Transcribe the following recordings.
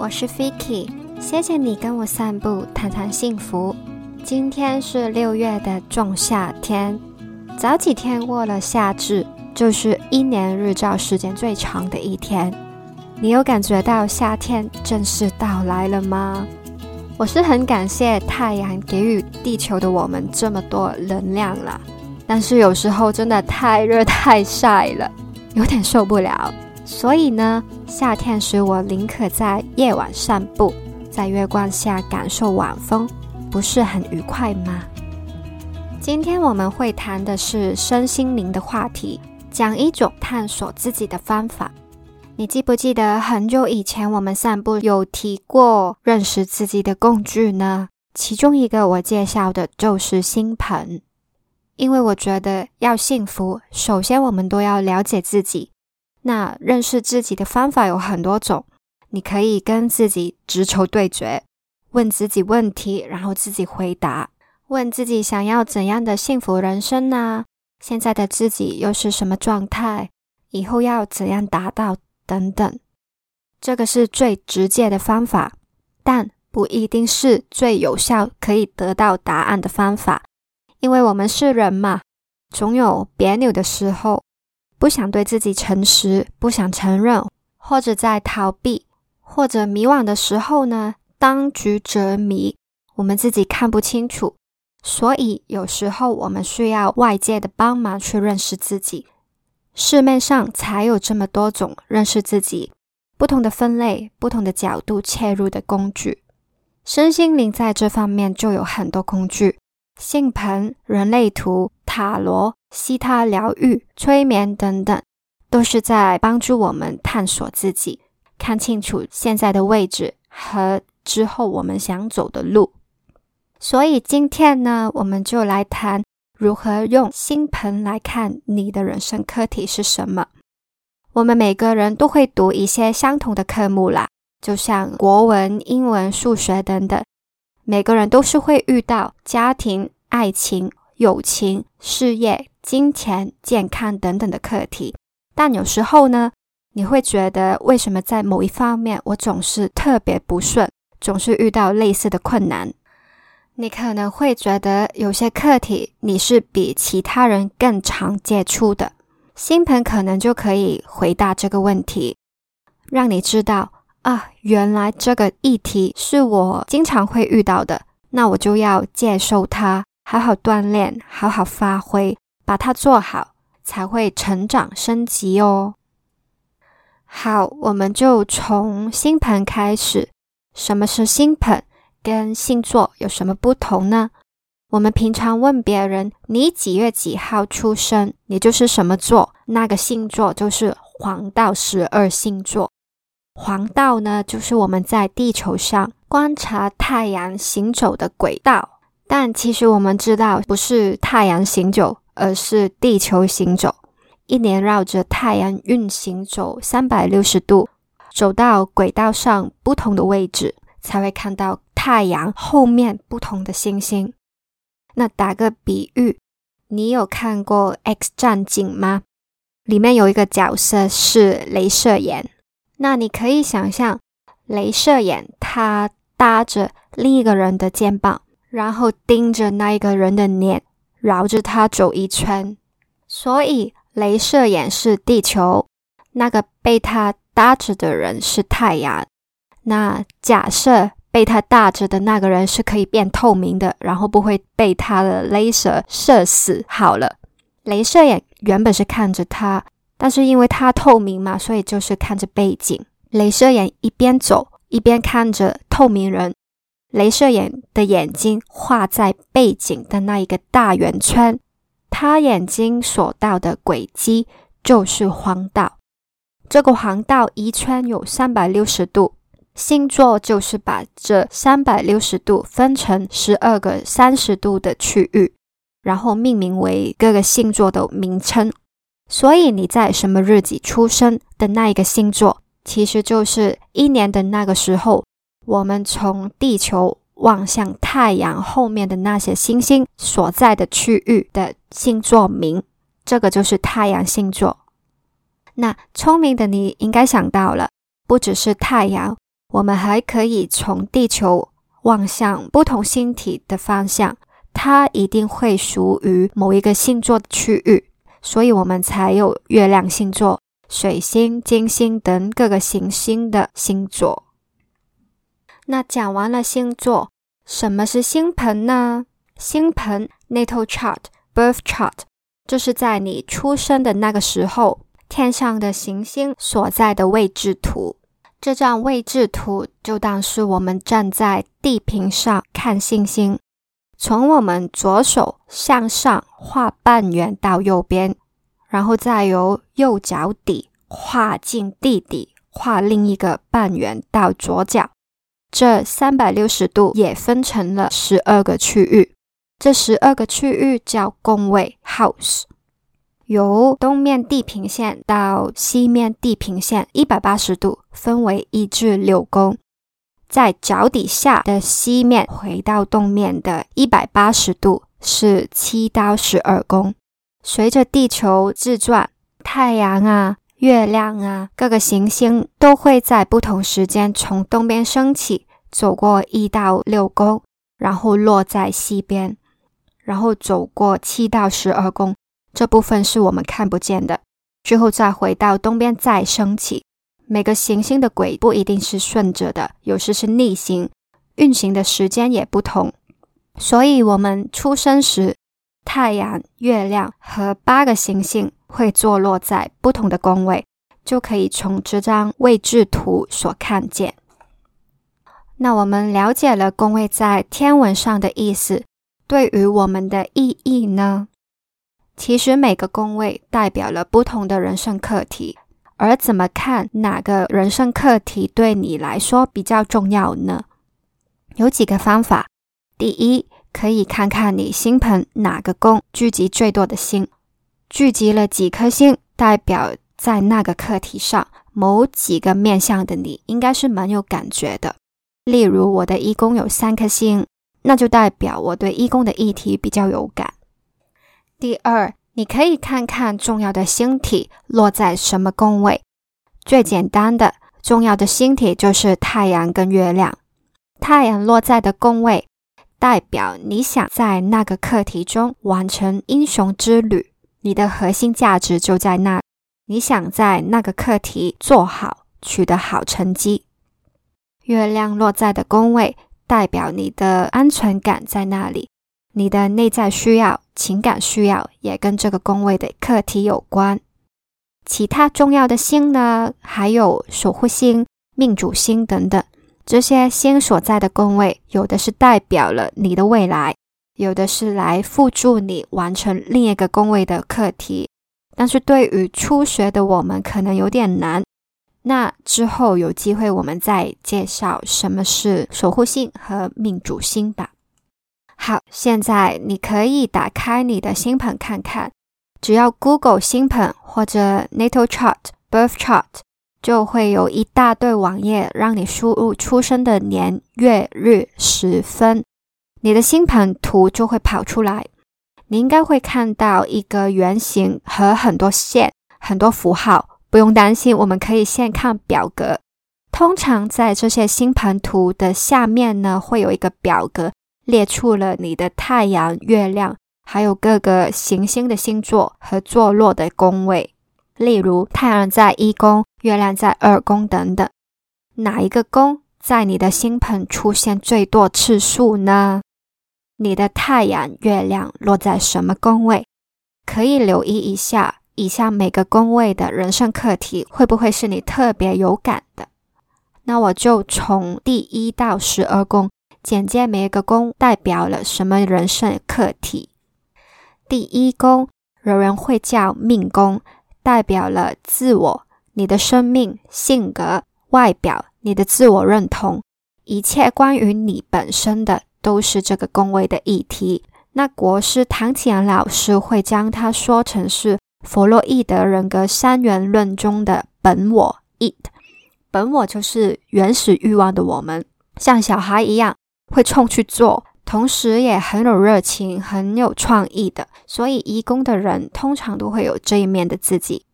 我是 Vicky，谢谢你跟我散步，谈谈幸福。今天是六月的仲夏天，早几天过了夏至，就是一年日照时间最长的一天。你有感觉到夏天正式到来了吗？我是很感谢太阳给予地球的我们这么多能量了，但是有时候真的太热太晒了，有点受不了。所以呢，夏天时我宁可在夜晚散步，在月光下感受晚风，不是很愉快吗？今天我们会谈的是身心灵的话题，讲一种探索自己的方法。你记不记得很久以前我们散步有提过认识自己的工具呢？其中一个我介绍的就是星盆，因为我觉得要幸福，首先我们都要了解自己。那认识自己的方法有很多种，你可以跟自己直球对决，问自己问题，然后自己回答，问自己想要怎样的幸福人生呢？现在的自己又是什么状态？以后要怎样达到？等等，这个是最直接的方法，但不一定是最有效可以得到答案的方法，因为我们是人嘛，总有别扭的时候。不想对自己诚实，不想承认，或者在逃避，或者迷惘的时候呢？当局者迷，我们自己看不清楚，所以有时候我们需要外界的帮忙去认识自己。市面上才有这么多种认识自己不同的分类、不同的角度切入的工具。身心灵在这方面就有很多工具。性盆、人类图、塔罗、西塔疗愈、催眠等等，都是在帮助我们探索自己，看清楚现在的位置和之后我们想走的路。所以今天呢，我们就来谈如何用星盆来看你的人生课题是什么。我们每个人都会读一些相同的科目啦，就像国文、英文、数学等等。每个人都是会遇到家庭、爱情、友情、事业、金钱、健康等等的课题，但有时候呢，你会觉得为什么在某一方面我总是特别不顺，总是遇到类似的困难？你可能会觉得有些课题你是比其他人更常接触的，星盆可能就可以回答这个问题，让你知道。啊，原来这个议题是我经常会遇到的，那我就要接受它，好好锻炼，好好发挥，把它做好，才会成长升级哦。好，我们就从星盘开始。什么是星盘？跟星座有什么不同呢？我们平常问别人你几月几号出生，你就是什么座，那个星座就是黄道十二星座。黄道呢，就是我们在地球上观察太阳行走的轨道，但其实我们知道，不是太阳行走，而是地球行走。一年绕着太阳运行走三百六十度，走到轨道上不同的位置，才会看到太阳后面不同的星星。那打个比喻，你有看过《X 战警》吗？里面有一个角色是镭射眼。那你可以想象，镭射眼他搭着另一个人的肩膀，然后盯着那一个人的脸，绕着它走一圈。所以，镭射眼是地球，那个被它搭着的人是太阳。那假设被它搭着的那个人是可以变透明的，然后不会被它的镭射射死。好了，镭射眼原本是看着他。但是因为它透明嘛，所以就是看着背景。镭射眼一边走一边看着透明人，镭射眼的眼睛画在背景的那一个大圆圈，他眼睛所到的轨迹就是黄道。这个黄道一圈有三百六十度，星座就是把这三百六十度分成十二个三十度的区域，然后命名为各个星座的名称。所以你在什么日子出生的那一个星座，其实就是一年的那个时候，我们从地球望向太阳后面的那些星星所在的区域的星座名，这个就是太阳星座。那聪明的你应该想到了，不只是太阳，我们还可以从地球望向不同星体的方向，它一定会属于某一个星座的区域，所以我们才有月亮星座、水星、金星等各个行星的星座。那讲完了星座，什么是星盆呢？星盆 （natal chart, birth chart） 就是在你出生的那个时候，天上的行星所在的位置图。这张位置图就当是我们站在地平上看星星，从我们左手向上画半圆到右边，然后再由右脚底画进地底，画另一个半圆到左脚。这三百六十度也分成了十二个区域，这十二个区域叫宫位 （house）。由东面地平线到西面地平线一百八十度，分为一至六宫。在脚底下的西面回到东面的一百八十度是七到十二宫。随着地球自转，太阳啊、月亮啊、各个行星都会在不同时间从东边升起，走过一到六宫，然后落在西边，然后走过七到十二宫。这部分是我们看不见的，最后再回到东边再升起。每个行星的轨不一定是顺着的，有时是逆行，运行的时间也不同。所以，我们出生时，太阳、月亮和八个行星会坐落在不同的宫位，就可以从这张位置图所看见。那我们了解了宫位在天文上的意思，对于我们的意义呢？其实每个宫位代表了不同的人生课题，而怎么看哪个人生课题对你来说比较重要呢？有几个方法。第一，可以看看你星盆哪个宫聚集最多的星，聚集了几颗星，代表在那个课题上某几个面向的你应该是蛮有感觉的。例如，我的一宫有三颗星，那就代表我对一宫的议题比较有感。第二，你可以看看重要的星体落在什么宫位。最简单的重要的星体就是太阳跟月亮。太阳落在的宫位，代表你想在那个课题中完成英雄之旅，你的核心价值就在那。你想在那个课题做好，取得好成绩。月亮落在的宫位，代表你的安全感在那里。你的内在需要、情感需要也跟这个宫位的课题有关。其他重要的星呢，还有守护星、命主星等等。这些星所在的宫位，有的是代表了你的未来，有的是来辅助你完成另一个宫位的课题。但是对于初学的我们，可能有点难。那之后有机会，我们再介绍什么是守护星和命主星吧。好，现在你可以打开你的星盘看看，只要 Google 星盘或者 Natal Chart、Birth Chart，就会有一大堆网页让你输入出生的年月日时分，你的星盘图就会跑出来。你应该会看到一个圆形和很多线、很多符号。不用担心，我们可以先看表格。通常在这些星盘图的下面呢，会有一个表格。列出了你的太阳、月亮，还有各个行星的星座和坐落的宫位。例如，太阳在一宫，月亮在二宫等等。哪一个宫在你的星盆出现最多次数呢？你的太阳、月亮落在什么宫位？可以留意一下以下每个宫位的人生课题，会不会是你特别有感的？那我就从第一到十二宫。简介每一个宫代表了什么人生课题？第一宫有人会叫命宫，代表了自我、你的生命、性格、外表、你的自我认同，一切关于你本身的都是这个宫位的议题。那国师唐启阳老师会将它说成是弗洛伊德人格三元论中的本我 （it）。本我就是原始欲望的我们，像小孩一样。会冲去做，同时也很有热情、很有创意的，所以一宫的人通常都会有这一面的自己。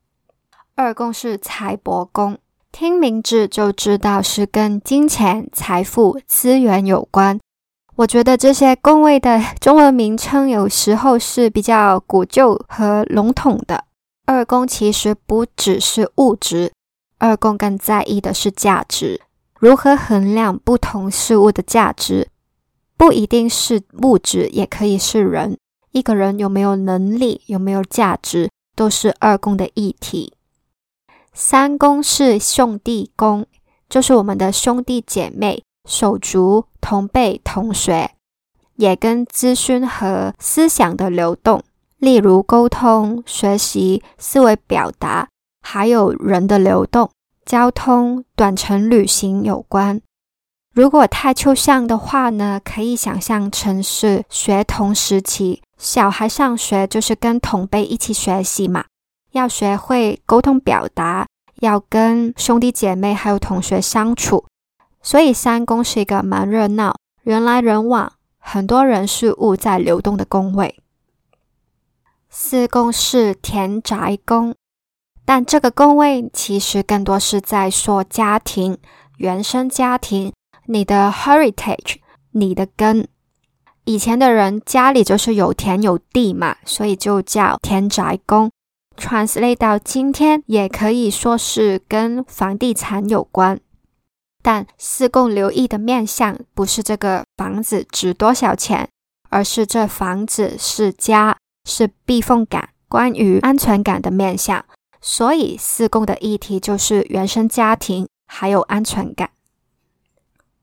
二宫是财帛宫，听名字就知道是跟金钱、财富、资源有关。我觉得这些宫位的中文名称有时候是比较古旧和笼统的。二宫其实不只是物质，二宫更在意的是价值，如何衡量不同事物的价值，不一定是物质，也可以是人。一个人有没有能力，有没有价值，都是二宫的议题。三宫是兄弟宫，就是我们的兄弟姐妹、手足、同辈、同学，也跟资讯和思想的流动，例如沟通、学习、思维表达，还有人的流动、交通、短程旅行有关。如果太抽象的话呢，可以想象成是学童时期，小孩上学就是跟同辈一起学习嘛。要学会沟通表达，要跟兄弟姐妹还有同学相处，所以三宫是一个蛮热闹、人来人往、很多人事物在流动的宫位。四宫是田宅宫，但这个宫位其实更多是在说家庭、原生家庭、你的 heritage、你的根。以前的人家里就是有田有地嘛，所以就叫田宅宫。translate 到今天，也可以说是跟房地产有关。但四宫留意的面向不是这个房子值多少钱，而是这房子是家，是避风港，关于安全感的面向。所以四宫的议题就是原生家庭还有安全感。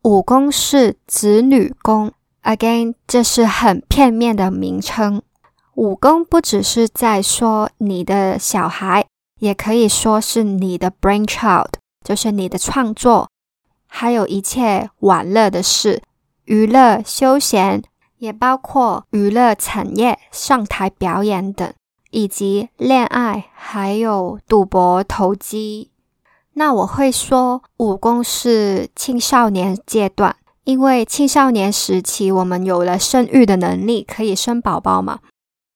五宫是子女宫，again 这是很片面的名称。五宫不只是在说你的小孩，也可以说是你的 brain child，就是你的创作，还有一切玩乐的事、娱乐休闲，也包括娱乐产业、上台表演等，以及恋爱，还有赌博投机。那我会说武功是青少年阶段，因为青少年时期我们有了生育的能力，可以生宝宝嘛。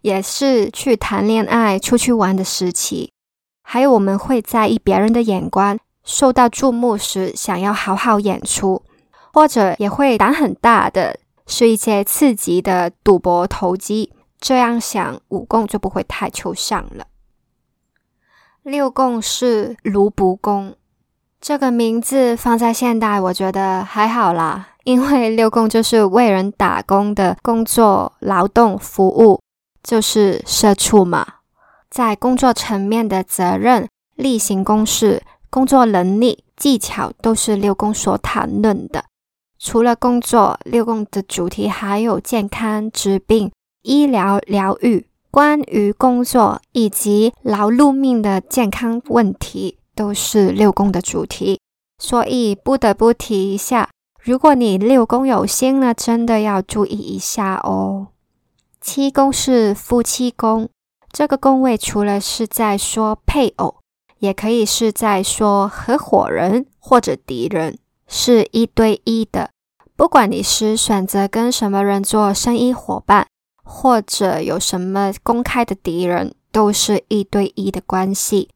也是去谈恋爱、出去玩的时期，还有我们会在意别人的眼光，受到注目时想要好好演出，或者也会胆很大的是一些刺激的赌博投机。这样想，五宫就不会太抽象了。六宫是卢卜宫，这个名字放在现代，我觉得还好啦，因为六宫就是为人打工的工作、劳动、服务。就是社畜嘛，在工作层面的责任、例行公事、工作能力、技巧都是六宫所谈论的。除了工作，六宫的主题还有健康、疾病、医疗、疗愈。关于工作以及劳碌命的健康问题，都是六宫的主题。所以不得不提一下，如果你六宫有星呢，真的要注意一下哦。七宫是夫妻宫，这个宫位除了是在说配偶，也可以是在说合伙人或者敌人，是一对一的。不管你是选择跟什么人做生意伙伴，或者有什么公开的敌人，都是一对一的关系。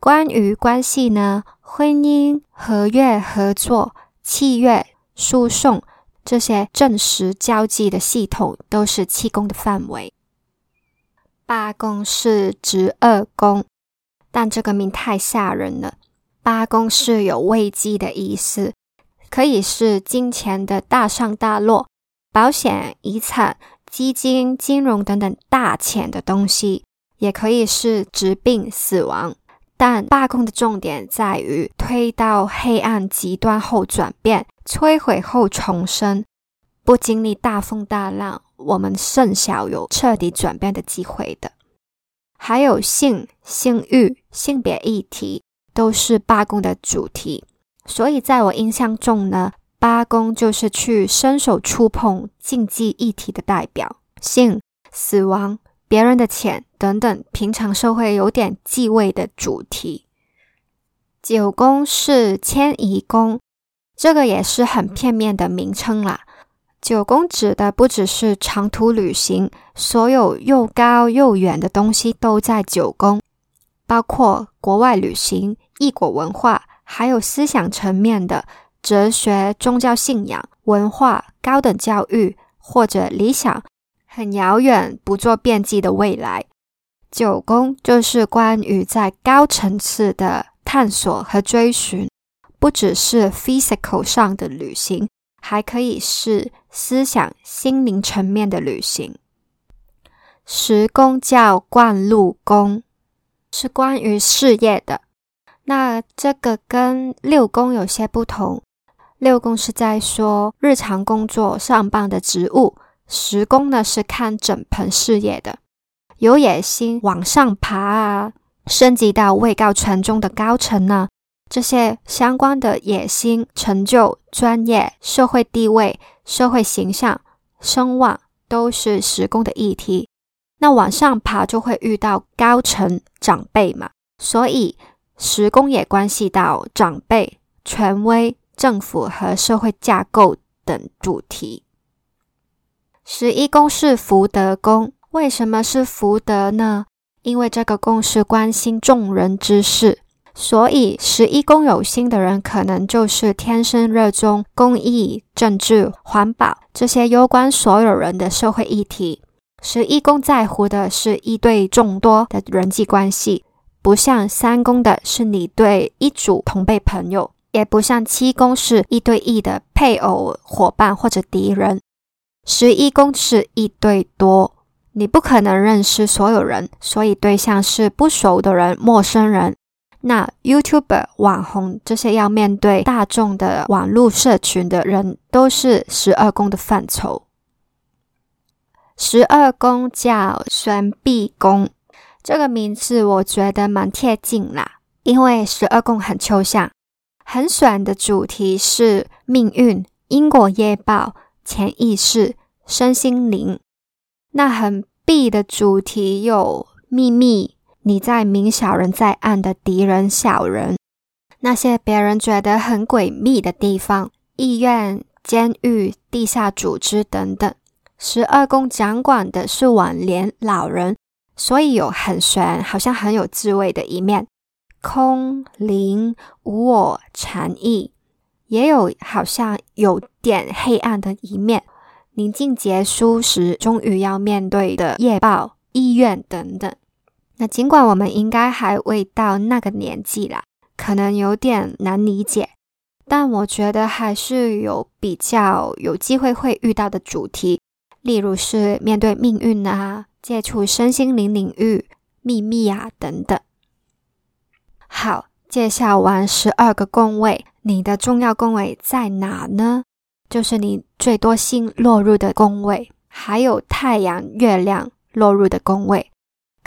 关于关系呢，婚姻、合约、合作、契约、诉讼。这些正式交际的系统都是七宫的范围。八宫是值二宫，但这个名太吓人了。八宫是有危机的意思，可以是金钱的大上大落、保险、遗产、基金、金融等等大钱的东西，也可以是疾病、死亡。但八宫的重点在于推到黑暗极端后转变。摧毁后重生，不经历大风大浪，我们甚少有彻底转变的机会的。还有性、性欲、性别议题，都是八宫的主题。所以在我印象中呢，八宫就是去伸手触碰禁忌议题的代表，性、死亡、别人的钱等等，平常社会有点忌讳的主题。九宫是迁移宫。这个也是很片面的名称啦。九宫指的不只是长途旅行，所有又高又远的东西都在九宫，包括国外旅行、异国文化，还有思想层面的哲学、宗教信仰、文化、高等教育或者理想，很遥远、不做辩记的未来。九宫就是关于在高层次的探索和追寻，不只是 physical 上的旅行，还可以是思想、心灵层面的旅行。十宫叫冠禄宫，是关于事业的。那这个跟六宫有些不同，六宫是在说日常工作上班的职务，十宫呢是看整盆事业的，有野心往上爬啊，升级到位高权重的高层呢，这些相关的野心、成就、专业、社会地位、社会形象、声望，都是十宫的议题。那往上爬就会遇到高层长辈嘛，所以十宫也关系到长辈、权威、政府和社会架构等主题。十一宫是福德宫，为什么是福德呢？因为这个宫是关心众人之事，所以十一宫有心的人，可能就是天生热衷公益、政治、环保这些攸关所有人的社会议题。十一宫在乎的是一对众多的人际关系，不像三宫的是你对一组同辈朋友，也不像七宫是一对一的配偶、伙伴或者敌人。十一宫是一对多，你不可能认识所有人，所以对象是不熟的人、陌生人。那 YouTuber、网红这些要面对大众的网络社群的人，都是十二宫的范畴。十二宫叫玄璧宫，这个名字我觉得蛮贴近啦，因为十二宫很抽象。很选的主题是命运、因果业报、潜意识、身心灵。那很璧的主题有秘密，你在明小人在暗的敌人小人，那些别人觉得很诡秘的地方，医院、监狱、地下组织等等。十二宫掌管的是晚年老人，所以有很玄，好像很有智慧的一面，空灵无我禅意，也有好像有点黑暗的一面。宁静结束时，终于要面对的夜报、医院等等。那尽管我们应该还未到那个年纪啦，可能有点难理解，但我觉得还是有比较有机会会遇到的主题。例如是面对命运啊，接触身心灵领域、秘密啊等等。好，介绍完十二个宫位，你的重要宫位在哪呢？就是你最多星落入的宫位，还有太阳、月亮落入的宫位，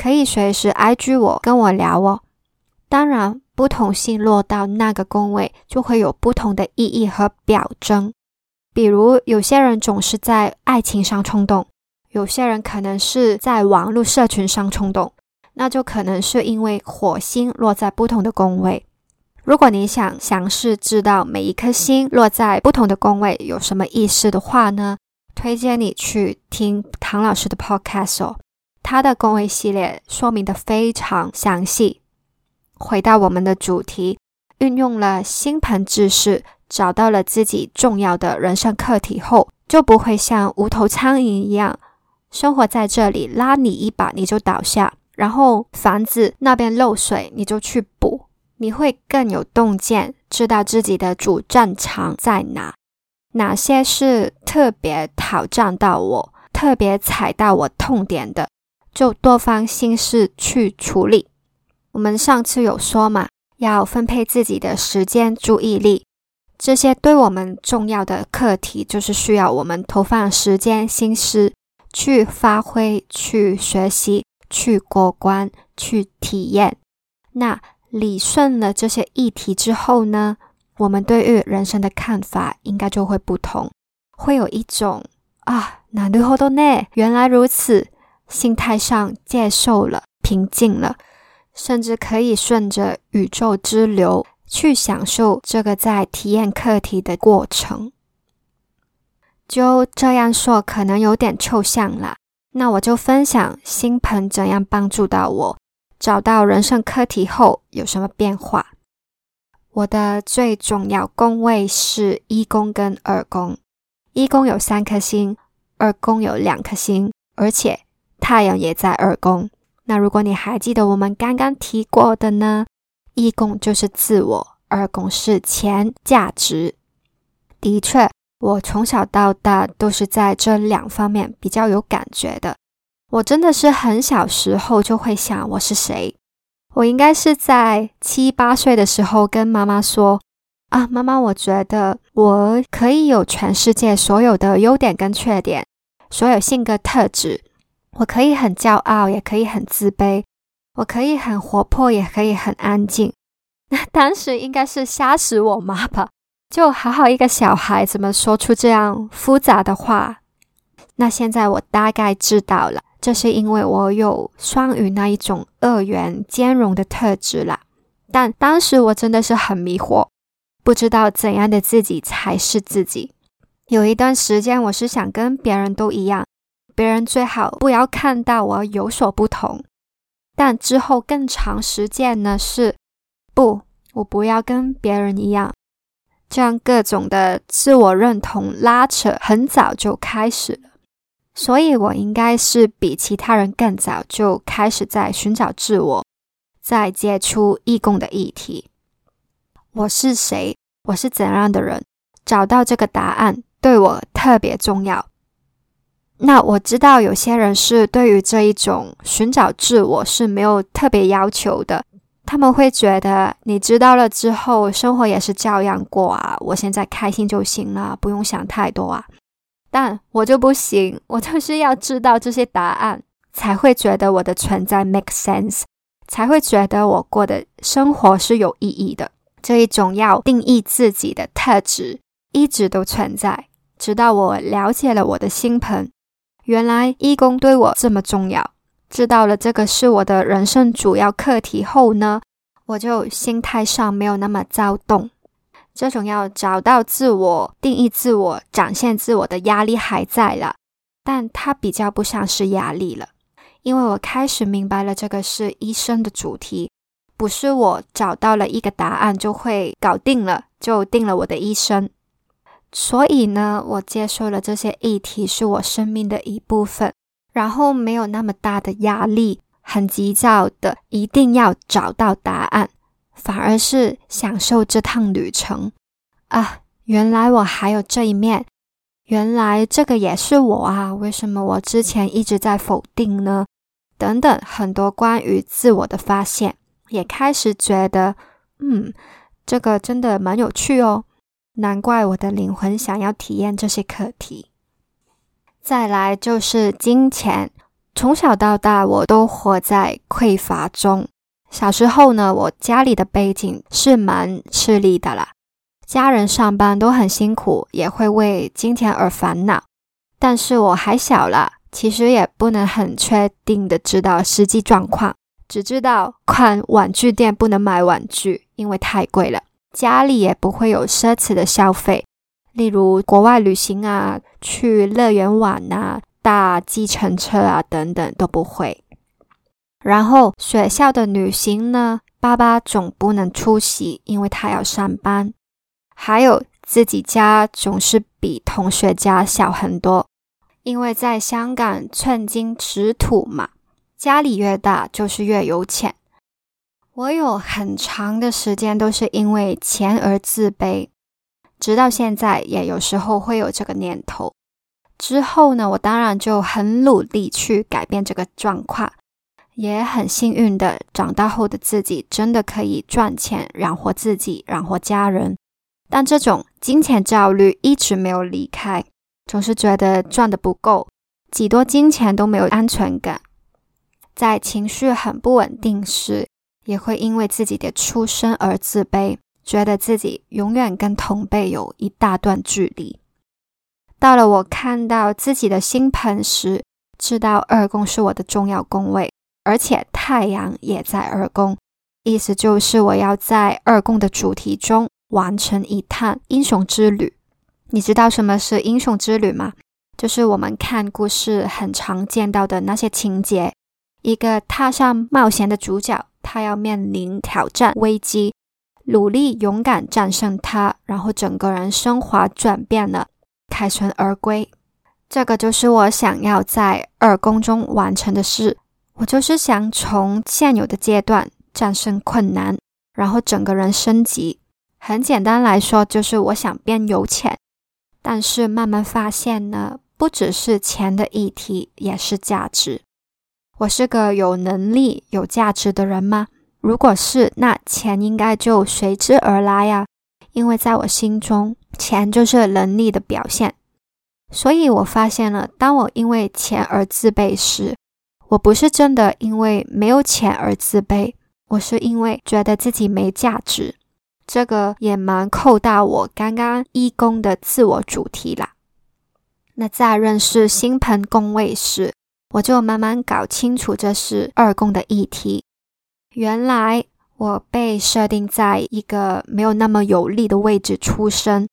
可以随时 IG 我跟我聊哦。当然，不同星落到那个宫位，就会有不同的意义和表征。比如，有些人总是在爱情上冲动，有些人可能是在网络社群上冲动，那就可能是因为火星落在不同的宫位。如果你想详细知道每一颗星落在不同的宫位有什么意思的话呢，推荐你去听唐老师的 podcast 哦，他的宫位系列说明的非常详细。回到我们的主题，运用了星盘知识。找到了自己重要的人生课题后，就不会像无头苍蝇一样生活在这里，拉你一把你就倒下，然后房子那边漏水你就去补，你会更有洞见，知道自己的主战场在哪，哪些是特别挑战到我，特别踩到我痛点的，就多方心思去处理。我们上次有说嘛，要分配自己的时间、注意力。这些对我们重要的课题，就是需要我们投放时间、心思去发挥、去学习、去过关、去体验。那理顺了这些议题之后呢，我们对于人生的看法应该就会不同，会有一种啊，那るほどね，原来如此， 心态上接受了、平静了，甚至可以顺着宇宙之流。去享受这个在体验课题的过程，就这样说可能有点抽象了。那我就分享星盆怎样帮助到我找到人生课题后有什么变化。我的最重要宫位是一宫跟二宫。一宫有三颗星，二宫有两颗星，而且太阳也在二宫。那如果你还记得我们刚刚提过的呢？一宫就是自我，二宫是钱价值。的确，我从小到大都是在这两方面比较有感觉的。我真的是很小时候就会想我是谁。我应该是在七八岁的时候跟妈妈说：“啊，妈妈，我觉得我可以有全世界所有的优点跟缺点，所有性格特质。我可以很骄傲，也可以很自卑；我可以很活泼，也可以很安静。”那当时应该是吓死我妈吧？就好好一个小孩，怎么说出这样复杂的话？那现在我大概知道了。这是因为我有双鱼那一种二元兼容的特质啦，但当时我真的是很迷惑，不知道怎样的自己才是自己。有一段时间，我是想跟别人都一样，别人最好不要看到我有所不同。但之后更长时间呢，是不，我不要跟别人一样，这样各种的自我认同拉扯很早就开始了。所以，我应该是比其他人更早就开始在寻找自我，在接触义工的议题。我是谁？我是怎样的人？找到这个答案对我特别重要。那我知道有些人是对于这一种寻找自我是没有特别要求的，他们会觉得你知道了之后，生活也是照样过啊，我现在开心就行了，不用想太多啊。但我就不行，我就是要知道这些答案，才会觉得我的存在 make sense，才会觉得我过的生活是有意义的。这一种要定义自己的特质，一直都存在，直到我了解了我的星盆，原来义工对我这么重要，知道了这个是我的人生主要课题后呢，我就心态上没有那么躁动。这种要找到自我、定义自我、展现自我的压力还在了，但它比较不像是压力了，因为我开始明白了这个是医生的主题，不是我找到了一个答案就会搞定了，就定了我的一生。所以呢，我接受了这些议题是我生命的一部分，然后没有那么大的压力，很急躁的一定要找到答案。反而是享受这趟旅程啊！原来我还有这一面，原来这个也是我啊！为什么我之前一直在否定呢？等等，很多关于自我的发现，也开始觉得，嗯，这个真的蛮有趣哦。难怪我的灵魂想要体验这些课题。再来就是金钱，从小到大我都活在匮乏中。小时候呢，我家里的背景是蛮吃力的啦，家人上班都很辛苦，也会为金钱而烦恼。但是我还小了，其实也不能很确定的知道实际状况，只知道看玩具店不能买玩具，因为太贵了。家里也不会有奢侈的消费，例如国外旅行啊、去乐园玩啊、搭计程车啊等等都不会。然后学校的旅行呢，爸爸总不能出席，因为他要上班。还有自己家总是比同学家小很多，因为在香港寸金尺土嘛，家里越大就是越有钱。我有很长的时间都是因为钱而自卑，直到现在也有时候会有这个念头。之后呢，我当然就很努力去改变这个状况。也很幸运的，长大后的自己真的可以赚钱养活自己，养活家人。但这种金钱焦虑一直没有离开，总是觉得赚的不够，几多金钱都没有安全感。在情绪很不稳定时，也会因为自己的出身而自卑，觉得自己永远跟同辈有一大段距离。到了我看到自己的星盘时，知道二宫是我的重要宫位。而且太阳也在二宫，意思就是我要在二宫的主题中完成一趟英雄之旅。你知道什么是英雄之旅吗？就是我们看故事很常见到的那些情节：一个踏上冒险的主角，他要面临挑战、危机，努力勇敢战胜它，然后整个人升华转变了，凯旋而归。这个就是我想要在二宫中完成的事。我就是想从现有的阶段战胜困难，然后整个人升级。很简单来说，就是我想变有钱。但是慢慢发现呢，不只是钱的议题，也是价值。我是个有能力、有价值的人吗？如果是，那钱应该就随之而来呀。因为在我心中，钱就是能力的表现。所以我发现了，当我因为钱而自卑时，我不是真的因为没有钱而自卑，我是因为觉得自己没价值。这个也蛮扣到我刚刚一宫的自我主题啦。那在认识星盆宫位时，我就慢慢搞清楚这是二宫的议题。原来我被设定在一个没有那么有利的位置出生，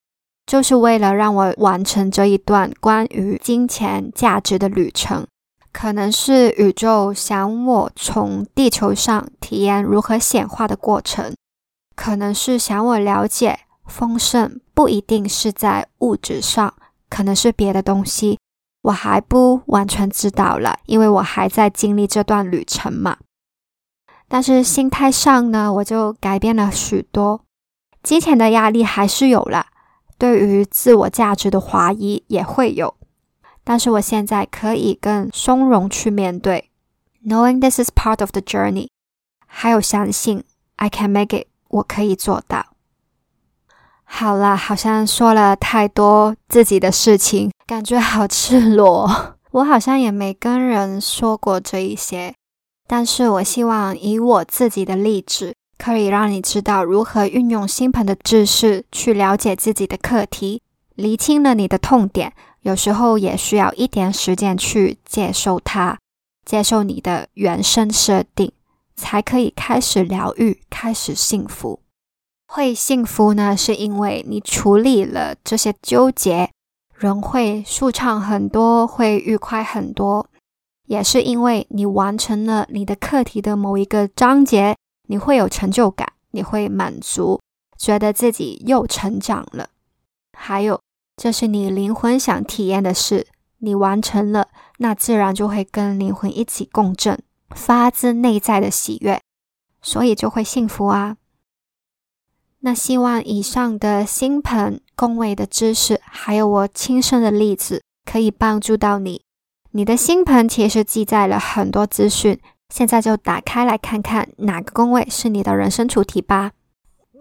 就是为了让我完成这一段关于金钱价值的旅程。可能是宇宙想我从地球上体验如何显化的过程，可能是想我了解丰盛不一定是在物质上，可能是别的东西，我还不完全知道了，因为我还在经历这段旅程嘛。但是心态上呢，我就改变了许多，金钱的压力还是有了，对于自我价值的怀疑也会有。但是我现在可以更从容去面对，knowing this is part of the journey，还有相信 I can make it，我可以做到。好了，好像说了太多自己的事情，感觉好赤裸。我好像也没跟人说过这一些，但是我希望以我自己的例子，可以让你知道如何运用星盆的知识去了解自己的课题，厘清了你的痛点。有时候也需要一点时间去接受它，接受你的原生设定，才可以开始疗愈，开始幸福。会幸福呢，是因为你处理了这些纠结，人会舒畅很多，会愉快很多。也是因为你完成了你的课题的某一个章节，你会有成就感，你会满足，觉得自己又成长了。还有。这是你灵魂想体验的事，你完成了，那自然就会跟灵魂一起共振，发自内在的喜悦，所以就会幸福啊。那希望以上的星盆宫位的知识，还有我亲身的例子，可以帮助到你。你的星盆其实记载了很多资讯，现在就打开来看看哪个宫位是你的人生主题吧。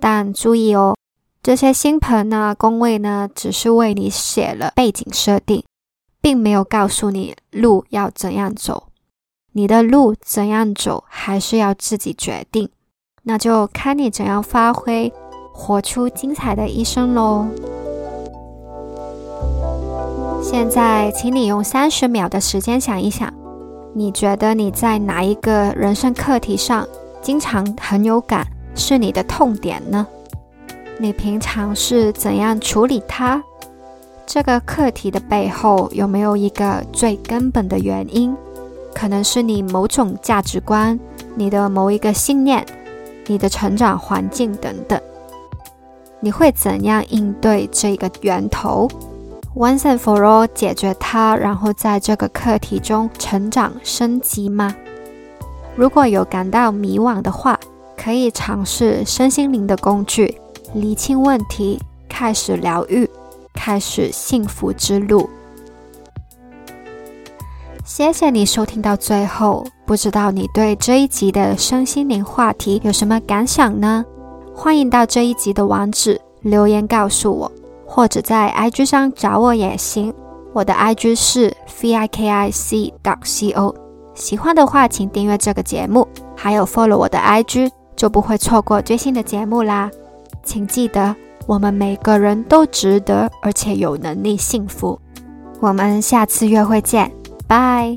但注意哦。这些星盆呢，宫位呢，只是为你写了背景设定，并没有告诉你路要怎样走。你的路怎样走，还是要自己决定。那就看你怎样发挥，活出精彩的一生喽。现在，请你用三十秒的时间想一想，你觉得你在哪一个人生课题上经常很有感，是你的痛点呢？你平常是怎样处理它？这个课题的背后有没有一个最根本的原因？可能是你某种价值观、你的某一个信念、你的成长环境等等。你会怎样应对这个源头？Once and for all 解决它，然后在这个课题中成长升级吗？如果有感到迷惘的话，可以尝试身心灵的工具。理清问题，开始疗愈，开始幸福之路。谢谢你收听到最后，不知道你对这一集的身心灵话题有什么感想呢？欢迎到这一集的网址留言告诉我，或者在 IG 上找我也行。我的 IG 是 v i k i c dot c o。喜欢的话，请订阅这个节目，还有 follow 我的 IG，就不会错过最新的节目啦。请记得，我们每个人都值得，而且有能力幸福。我们下次约会见，拜。